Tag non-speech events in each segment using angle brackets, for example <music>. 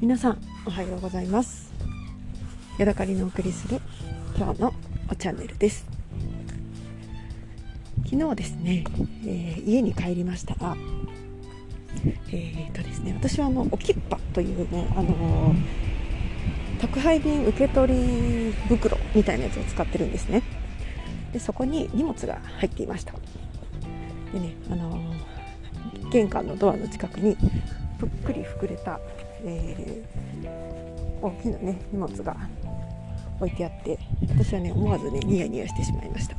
皆さんおはようございます。ヤドカリのお送りする今日のおチャンネルです。昨日ですね、えー、家に帰りましたらえー、とですね私はあのおきっぱというねあのー、宅配便受け取り袋みたいなやつを使ってるんですね。でそこに荷物が入っていました。でねあのー、玄関のドアの近くにぷっくり膨れたえー、大きなね荷物が置いてあって私はね思わずねニヤニヤしてしまいました。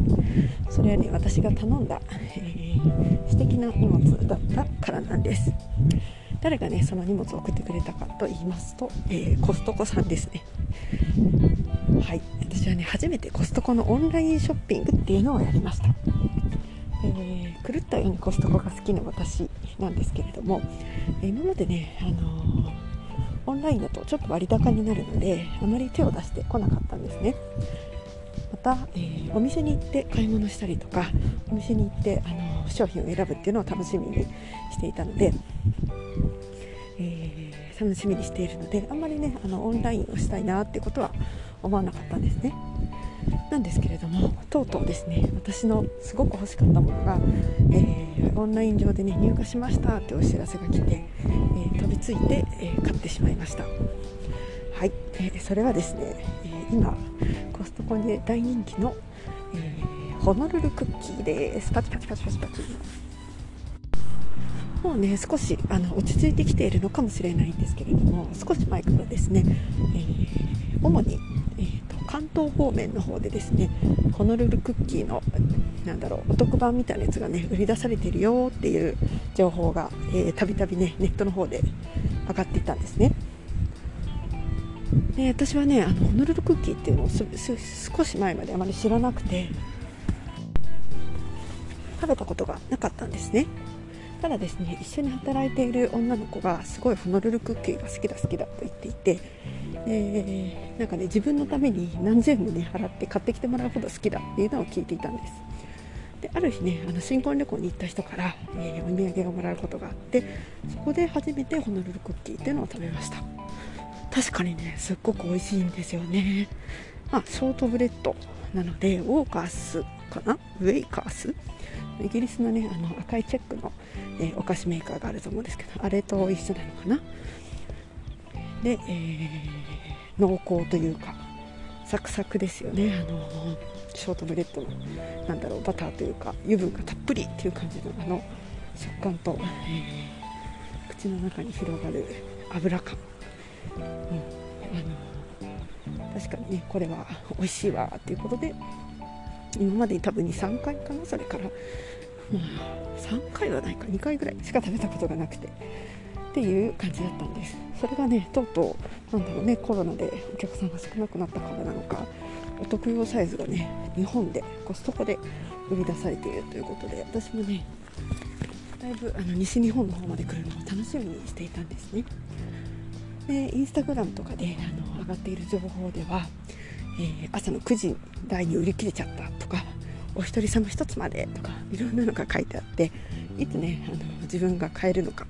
それはね私が頼んだ、えー、素敵な荷物だったからなんです。誰がねその荷物を送ってくれたかと言いますと、えー、コストコさんですね。はい。私はね初めてコストコのオンラインショッピングっていうのをやりました。えー、狂ったようにコストコが好きな私。なんですけれども今までね、あのーオンラインだとちょっと割高になるのであまり手を出してこなかったんですね。また、えー、お店に行って買い物したりとかお店に行ってあの商品を選ぶっていうのを楽しみにしていたので、えー、楽しみにしているのであんまりねあのオンラインをしたいなっていうことは思わなかったんですね。なんですけれどもとうとうですね私のすごく欲しかったものが、えー、オンライン上でね入荷しましたってお知らせが来て、えー、飛びついて、えー、買ってしまいました。はい、えそれはですね、え今コストコで大人気の、えホノルルクッキーです。パチパチパチパチパチもうね少しあの落ち着いてきているのかもしれないんですけれども少し前からですね、え主に、えー関東方面の方でですねホノルルクッキーのなんだろうお得版みたいなやつがね売り出されてるよっていう情報がたびたびねネットの方で上がっていたんですね。で私はねあのホノルルクッキーっていうのを少し前まであまり知らなくて食べたことがなかったんですね。ただですね一緒に働いている女の子がすごいホノルルクッキーが好きだ好きだと言っていてえー、なんかね自分のために何千円もね払って買ってきてもらうほど好きだっていうのを聞いていたんです。である日ねあの新婚旅行に行った人から、えー、お土産をもらうことがあってそこで初めてホノルルクッキーっていうのを食べました。確かにねすっごく美味しいんですよね。まあショートブレッドなのでウォーカースかな？ウェイカース？イギリスのねあの赤いチェックの、えー、お菓子メーカーがあると思うんですけどあれと一緒なのかな？で、えー、濃厚というかサクサクですよね。あのショートブレッドのなんだろうバターというか油分がたっぷりっていう感じのあの食感と、えー、口の中に広がる油感、うん、あの確かにねこれは美味しいわっていうことで今までに多分23回かなそれから、まあ、3回はないか2回ぐらいしか食べたことがなくてっていう感じだったんです。それがねとうとうなんだろうねコロナでお客さんが少なくなったからなのかお得用サイズがね日本でコストコで売り出されているということで私もねだいぶあの西日本の方まで来るのを楽しみにしていたんですね。でインスタグラムとかであの上がっている情報では、えー、朝の9時台に売り切れちゃったとかお一人様1つまでとかいろんなのが書いてあっていつねあの自分が買えるのか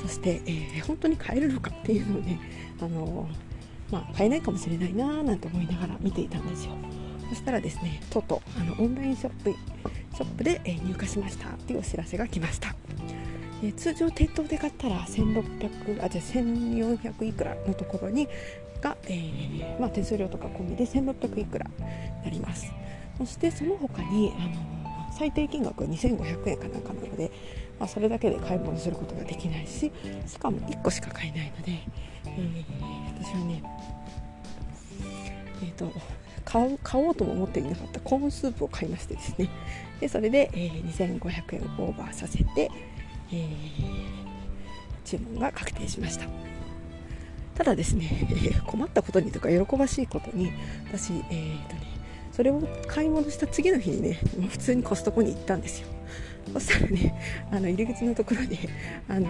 そして、えー、本当に買えるのかっていうのをねあの、まあ、買えないかもしれないなーなんて思いながら見ていたんですよ。そしたらですねとうとうあのオンラインショップショップで、え、入荷しましたっていうお知らせが来ました、え、通常店頭で買ったら1600あじゃあ1400いくらのところにが、えーまあ、手数料とか込みで1600いくらになります。そしてその他にあの最低金額は2500円かなんかなので、まあ、それだけで買い物することができないししかも1個しか買えないので、えー、私はねえーと、買う買おうとも思っていなかったコーンスープを買いましてですね。でそれで、えー、2500円をオーバーさせて、えー、注文が確定しました。ただですねえ、困ったことにとか喜ばしいことに私、えーとね、それを買い物した次の日にね普通にコストコに行ったんですよ。そしたらねあの入り口のところであの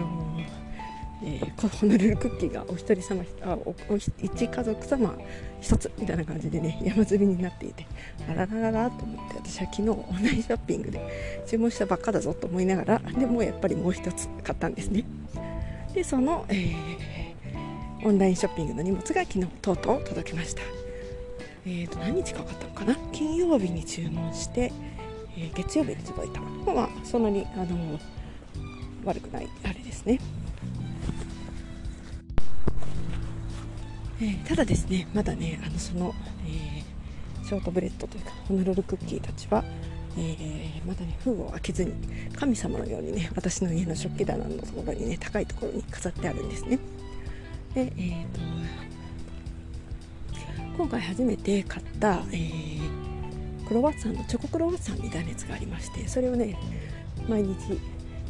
えー、ホノルルクッキーがお一人様あおお一家族様一つみたいな感じでね山積みになっていてあららららと思って私は昨日オンラインショッピングで注文したばっかだぞと思いながらでもやっぱりもう一つ買ったんですね。でその、えーオンラインショッピングの荷物が昨日とうとう届きました。えーと何日かかったのかな？金曜日に注文して、えー、月曜日に届いた。まあそんなにあの悪くないあれですね。えー、ただですねまだねあのその、え、ショートブレッドというかホノルルクッキーたちは、えー、まだね封を開けずに神様のようにね私の家の食器棚のところにね高いところに飾ってあるんですね。で、えーと、今回初めて買った、えー、クロワッサンのチョコクロワッサンみたいなやつがありましてそれをね毎日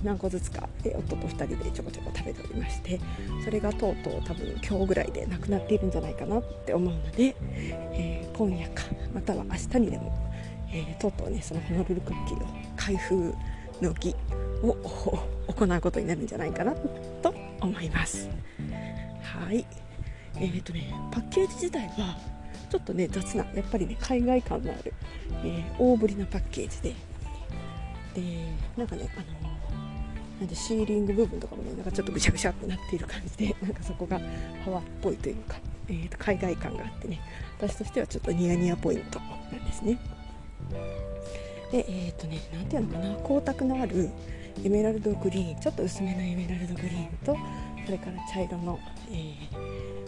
何個ずつかで夫と2人でちょこちょこ食べておりましてそれがとうとう多分今日ぐらいでなくなっているんじゃないかなって思うので、えー、今夜かまたは明日にでも、えー、とうとうねそのホノルルクッキーの開封の儀を行うことになるんじゃないかなと思います。はい。えーとねパッケージ自体はちょっとね雑なやっぱりね海外感のある、えー、大ぶりなパッケージで。でなんかねあのなんでシーリング部分とかもねなんかちょっとぐしゃぐしゃってなっている感じで <laughs> なんかそこがハワっぽいというか、えー、と海外感があってね。私としてはちょっとニヤニヤポイントなんですね。でえっ、ー、とね何ていうのかな光沢のあるエメラルドグリーンちょっと薄めのエメラルドグリーンとそれから茶色の、え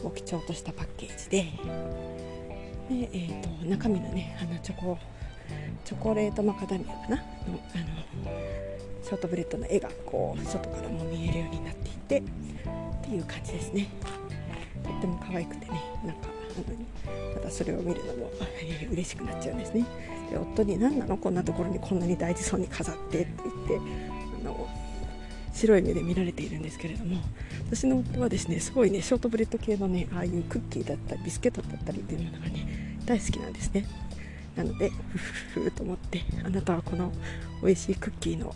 ー、お基調としたパッケージでで、えーと、中身のねあのチョコチョコレートマカダミアかな？のあのショートブレッドの絵がこう外からも見えるようになっていてっていう感じですね。とっても可愛くてねなんかまたそれを見るのも、えー、嬉しくなっちゃうんですね。で夫に何なの？こんなところにこんなに大事そうに飾ってって言って白い目で見られているんですけれども私の夫はですねすごいねショートブレッド系のねああいうクッキーだったりビスケットだったりっていうものがね大好きなんですね。なのでふふふと思ってあなたはこの美味しいクッキーの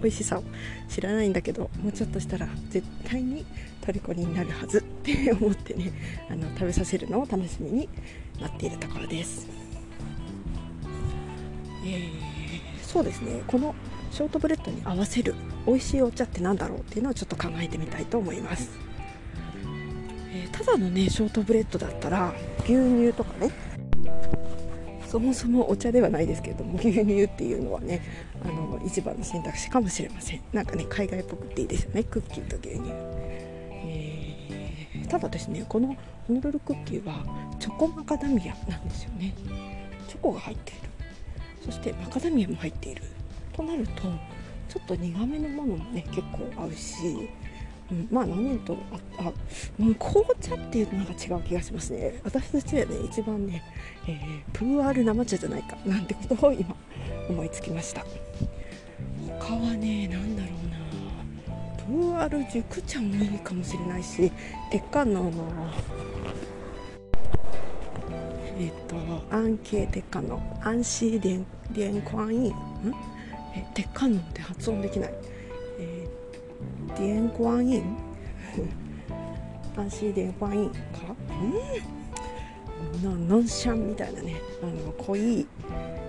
美味しさを知らないんだけどもうちょっとしたら絶対に虜になるはずって思ってねあの食べさせるのを楽しみに待っているところです、えー、そうですね。このショートブレッドに合わせる美味しいお茶って何だろうっていうのをちょっと考えてみたいと思います、えー、ただのねショートブレッドだったら牛乳とかね。そもそもお茶ではないですけれども牛乳っていうのはねあの一番の選択肢かもしれません。なんかね海外っぽくていいですよね。クッキーと牛乳、えー、ただですねこのホノルルクッキーはチョコマカダミアなんですよね。チョコが入っている。そしてマカダミアも入っている。となるとちょっと苦めのものもね結構合うしうん、まあ何とああ、うん、紅茶っていうのが違う気がしますね。私としてはね一番ね、えー、プーアール生茶じゃないかなんてことを今思いつきました。他はね何だろうな。プーアール熟茶もいいかもしれないし鉄管のえっ、とアンケー鉄管のアンシーデンデンクワンインえ鉄管のって発音できない。えディエン・コアインアンシー・デン・コアインかうんノンシャンみたいなね。あの濃い、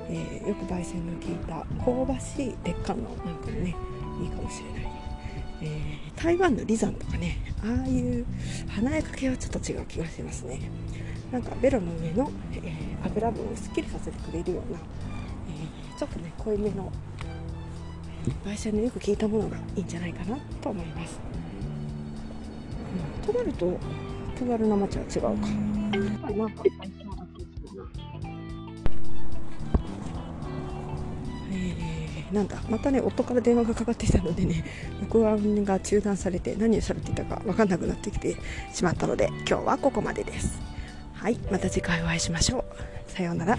えー、よく焙煎の効いた香ばしい鉄管のなんかもねいいかもしれない、えー、台湾のリザンとかねああいう華やか系はちょっと違う気がしますね。なんかベロの上の、えー、油分をすっきりさせてくれるような、えー、ちょっとね濃いめの焙煎のよく効いたものがいいんじゃないかなと思います、うん、となると手軽な町は違うか、えー、なんだ。またね夫から電話がかかってきたのでね録音が中断されて何をされていたか分かんなくなってきてしまったので今日はここまでです。はい。また次回お会いしましょう。さようなら。